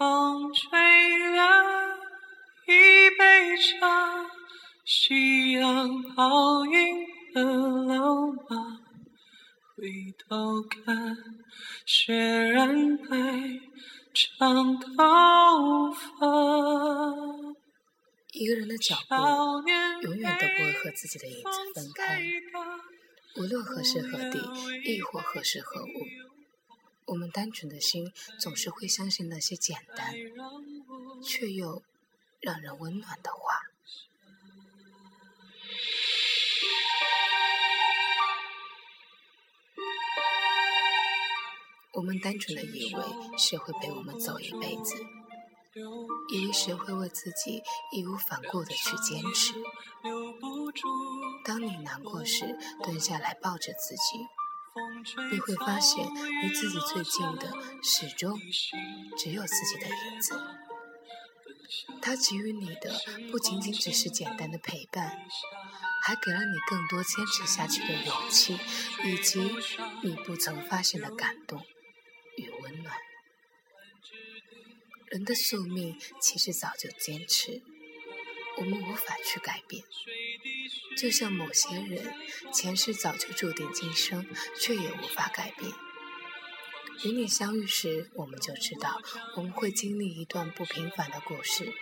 风吹凉一杯茶，夕阳泡晕了老马。回头看，雪染白长头发。一个人的脚步永远都不会和自己的影子分开，无论何时何地，亦或何时何物，我们单纯的心总是会相信那些简单却又让人温暖的话。我们单纯的以为谁会陪我们走一辈子。以为谁会为自己义无反顾的去坚持？当你难过时，蹲下来抱着自己，你会发现离自己最近的始终只有自己的影子。他给予你的不仅仅只是简单的陪伴，还给了你更多坚持下去的勇气，以及你不曾发现的感动与温暖。人的宿命其实早就坚持，我们无法去改变。就像某些人前世早就注定今生，却也无法改变。与你相遇时，我们就知道我们会经历一段不平凡的故事，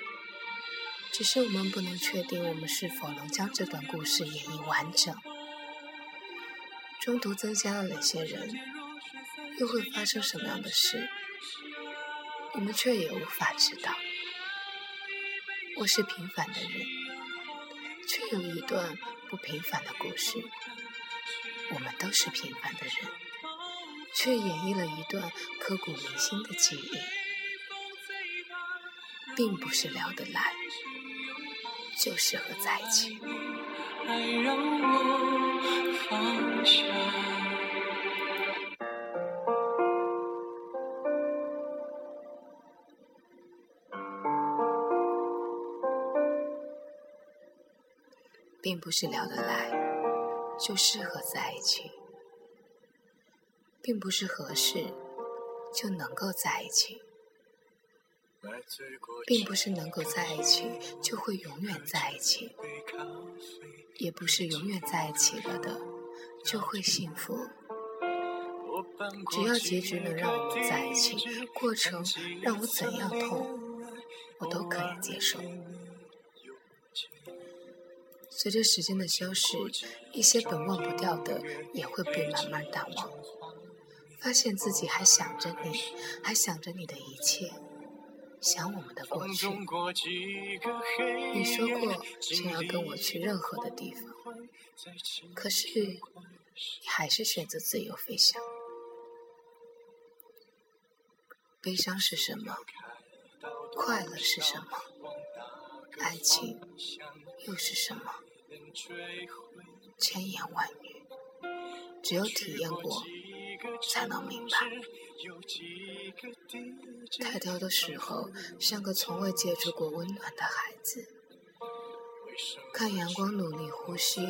只是我们不能确定我们是否能将这段故事演绎完整。中途增加了哪些人，又会发生什么样的事？我们却也无法知道。我是平凡的人，却有一段不平凡的故事。我们都是平凡的人，却演绎了一段刻骨铭心的记忆。并不是聊得来，就适合在一起。并不是聊得来就适合在一起，并不是合适就能够在一起，并不是能够在一起就会永远在一起，也不是永远在一起了的就会幸福。只要结局能让我们在一起，过程让我怎样痛，我都可以接受。随着时间的消逝，一些本忘不掉的也会被慢慢淡忘。发现自己还想着你，还想着你的一切，想我们的过去。你说过想要跟我去任何的地方，可是你还是选择自由飞翔。悲伤是什么？快乐是什么？爱情又是什么？千言万语，只有体验过才能明白。抬头的时候，像个从未接触过温暖的孩子。看阳光，努力呼吸，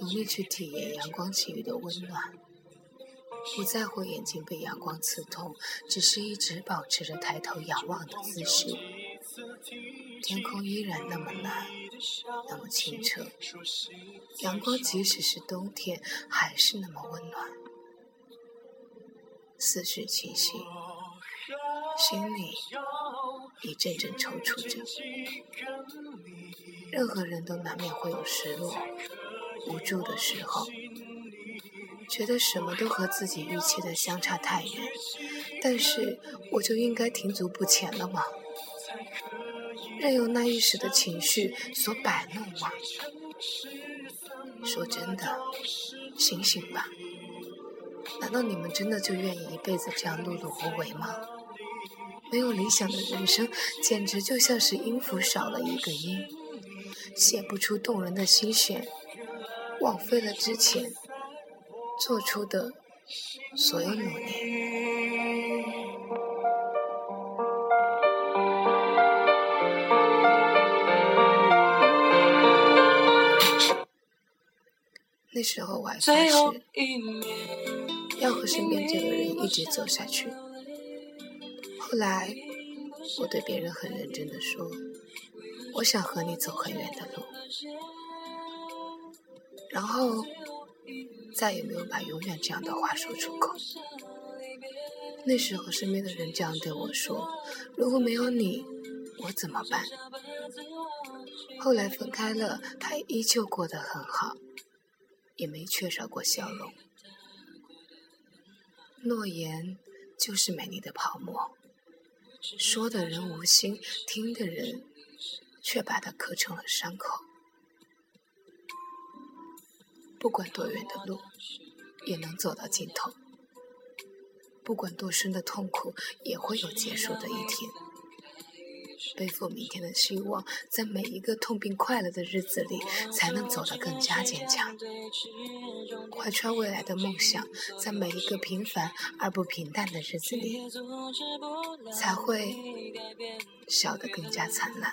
努力去体验阳光给予的温暖。不在乎眼睛被阳光刺痛，只是一直保持着抬头仰望的姿势。天空依然那么蓝，那么清澈，阳光即使是冬天还是那么温暖。思绪清晰，心里一阵阵抽搐着。任何人都难免会有失落、无助的时候，觉得什么都和自己预期的相差太远。但是，我就应该停足不前了吗？任由那一时的情绪所摆弄吗？说真的，醒醒吧！难道你们真的就愿意一辈子这样碌碌无为吗？没有理想的人生，简直就像是音符少了一个音，写不出动人的心弦，枉费了之前做出的所有努力。那时候我还发誓要和身边这个人一直走下去。后来我对别人很认真的说：“我想和你走很远的路。”然后再也没有把“永远”这样的话说出口。那时候身边的人这样对我说：“如果没有你，我怎么办？”后来分开了，他依旧过得很好，也没缺少过笑容。诺言就是美丽的泡沫，说的人无心，听的人却把它刻成了伤口。不管多远的路，也能走到尽头；不管多深的痛苦，也会有结束的一天。背负明天的希望，在每一个痛并快乐的日子里，才能走得更加坚强；怀揣未来的梦想，在每一个平凡而不平淡的日子里，才会笑得更加灿烂。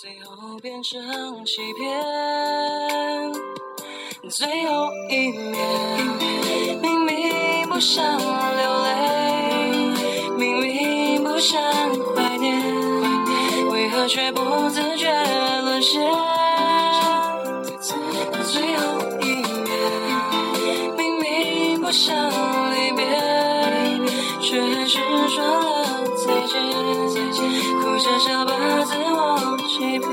最后变成欺骗，最后一面，明明不想流泪，明明不想。却不自觉沦陷，最后一面，明明不想离别，却还是说了再见，哭着笑把自我欺骗。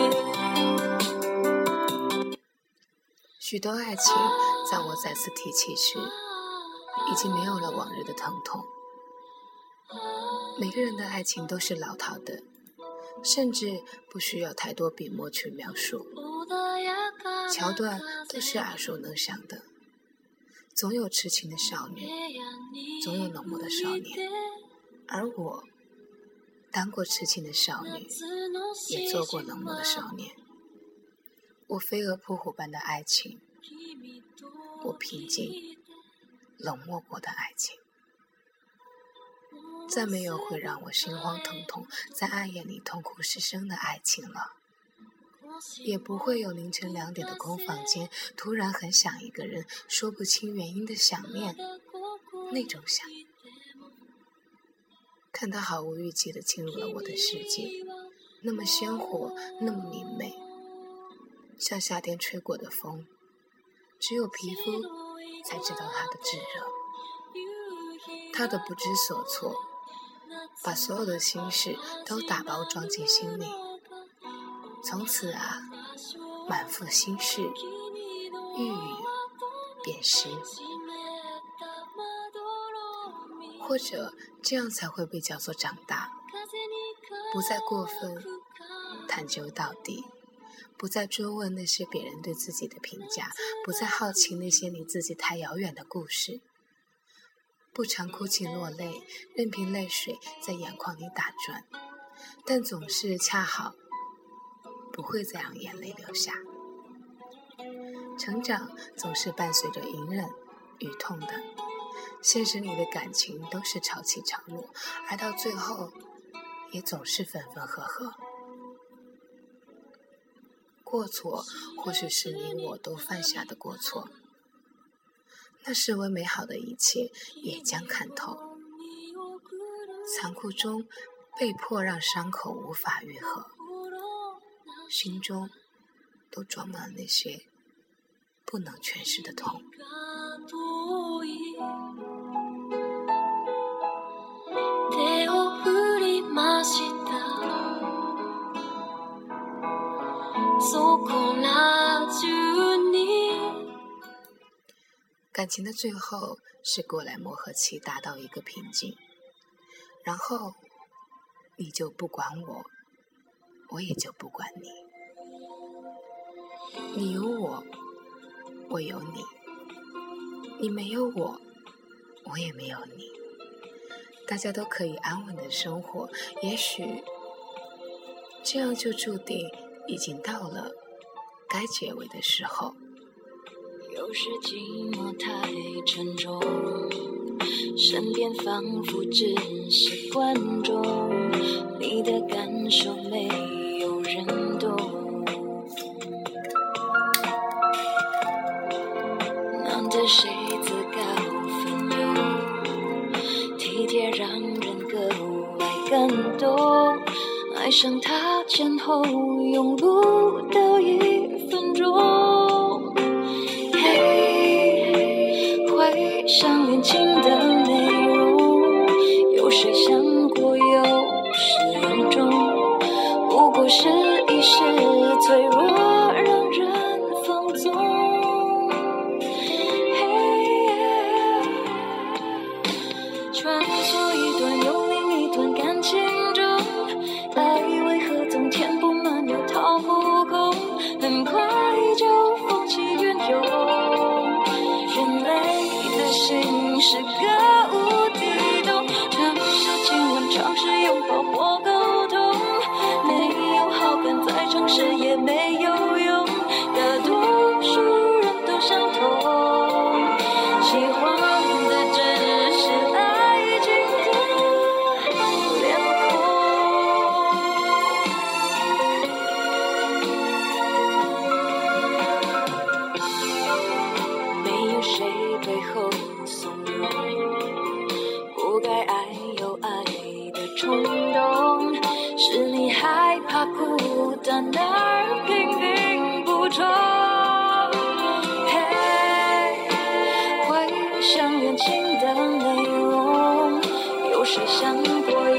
许多爱情，在我再次提起时，已经没有了往日的疼痛。每个人的爱情都是老套的。甚至不需要太多笔墨去描述，桥段都是耳熟能详的。总有痴情的少女，总有冷漠的少年，而我当过痴情的少女，也做过冷漠的少年。我飞蛾扑火般的爱情，我平静冷漠过的爱情。再没有会让我心慌疼痛，在暗夜里痛哭失声的爱情了，也不会有凌晨两点的空房间，突然很想一个人，说不清原因的想念，那种想。看他毫无预期的进入了我的世界，那么鲜活，那么明媚，像夏天吹过的风，只有皮肤才知道它的炙热，他的不知所措。把所有的心事都打包装进心里，从此啊，满腹心事，欲语便失。或者这样才会被叫做长大，不再过分探究到底，不再追问那些别人对自己的评价，不再好奇那些离自己太遥远的故事。不常哭泣落泪，任凭泪水在眼眶里打转，但总是恰好不会再让眼泪流下。成长总是伴随着隐忍与痛的，现实里的感情都是潮起潮落，而到最后也总是分分合合。过错或许是你我都犯下的过错。那视为美好的一切也将看透，残酷中被迫让伤口无法愈合，心中都装满了那些不能诠释的痛。感情的最后是过来磨合期达到一个瓶颈，然后你就不管我，我也就不管你。你有我，我有你；你没有我，我也没有你。大家都可以安稳的生活，也许这样就注定已经到了该结尾的时候。都是寂寞太沉重身边仿佛只是观众你的感受没有人懂难得谁自告奋勇体贴让人格外感动爱上他前后拥不的内容有谁想过有始有终不过是一时脆弱是个无底洞尝试亲吻尝试拥抱或沟通。没有好感再尝试也像远近的内容，有谁想过？